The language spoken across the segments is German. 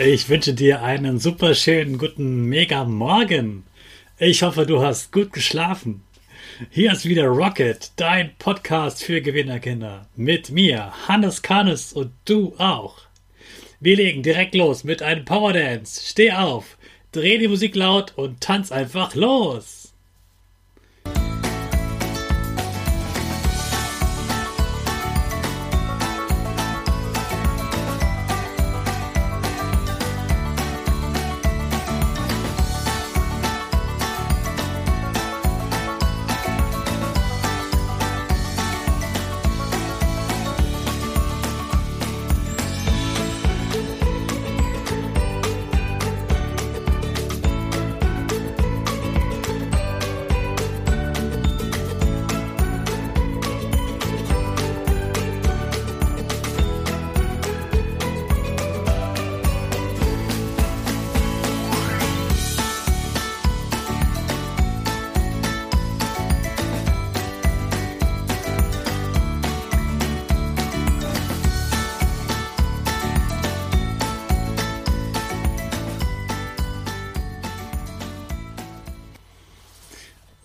Ich wünsche dir einen super schönen guten Mega Morgen. Ich hoffe, du hast gut geschlafen. Hier ist wieder Rocket, dein Podcast für Gewinnerkinder. Mit mir, Hannes Kanes und du auch. Wir legen direkt los mit einem Powerdance. Steh auf, dreh die Musik laut und tanz einfach los.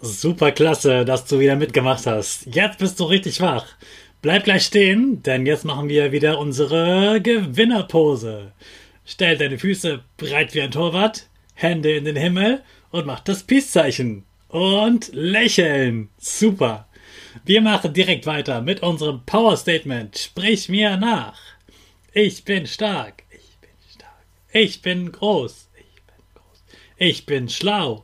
Super klasse, dass du wieder mitgemacht hast. Jetzt bist du richtig wach. Bleib gleich stehen, denn jetzt machen wir wieder unsere Gewinnerpose. Stell deine Füße breit wie ein Torwart, Hände in den Himmel und mach das Peace-Zeichen. Und lächeln. Super. Wir machen direkt weiter mit unserem Power Statement. Sprich mir nach. Ich bin stark. Ich bin stark. Ich bin groß. Ich bin groß. Ich bin schlau.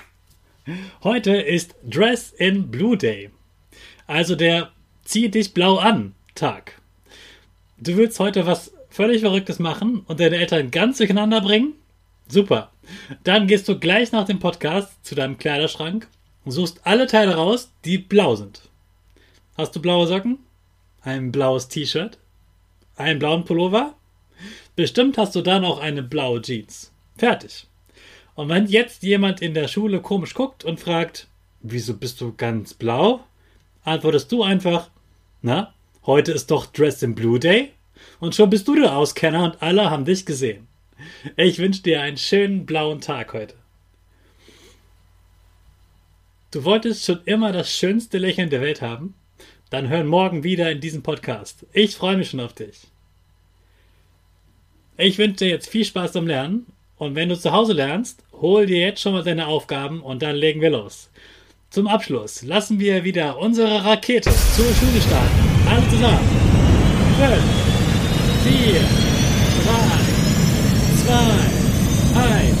Heute ist Dress in Blue Day. Also der Zieh dich blau an Tag. Du willst heute was völlig Verrücktes machen und deine Eltern ganz durcheinander bringen? Super. Dann gehst du gleich nach dem Podcast zu deinem Kleiderschrank und suchst alle Teile raus, die blau sind. Hast du blaue Socken? Ein blaues T-Shirt? Einen blauen Pullover? Bestimmt hast du dann auch eine blaue Jeans. Fertig. Und wenn jetzt jemand in der Schule komisch guckt und fragt, wieso bist du ganz blau? Antwortest du einfach, na, heute ist doch Dress in Blue Day? Und schon bist du der Auskenner und alle haben dich gesehen. Ich wünsche dir einen schönen blauen Tag heute. Du wolltest schon immer das schönste Lächeln der Welt haben? Dann hör morgen wieder in diesem Podcast. Ich freue mich schon auf dich. Ich wünsche dir jetzt viel Spaß beim Lernen und wenn du zu Hause lernst, hol dir jetzt schon mal deine Aufgaben und dann legen wir los. Zum Abschluss lassen wir wieder unsere Rakete zur Schule starten. Alle zusammen. 5, 4, 3, 2,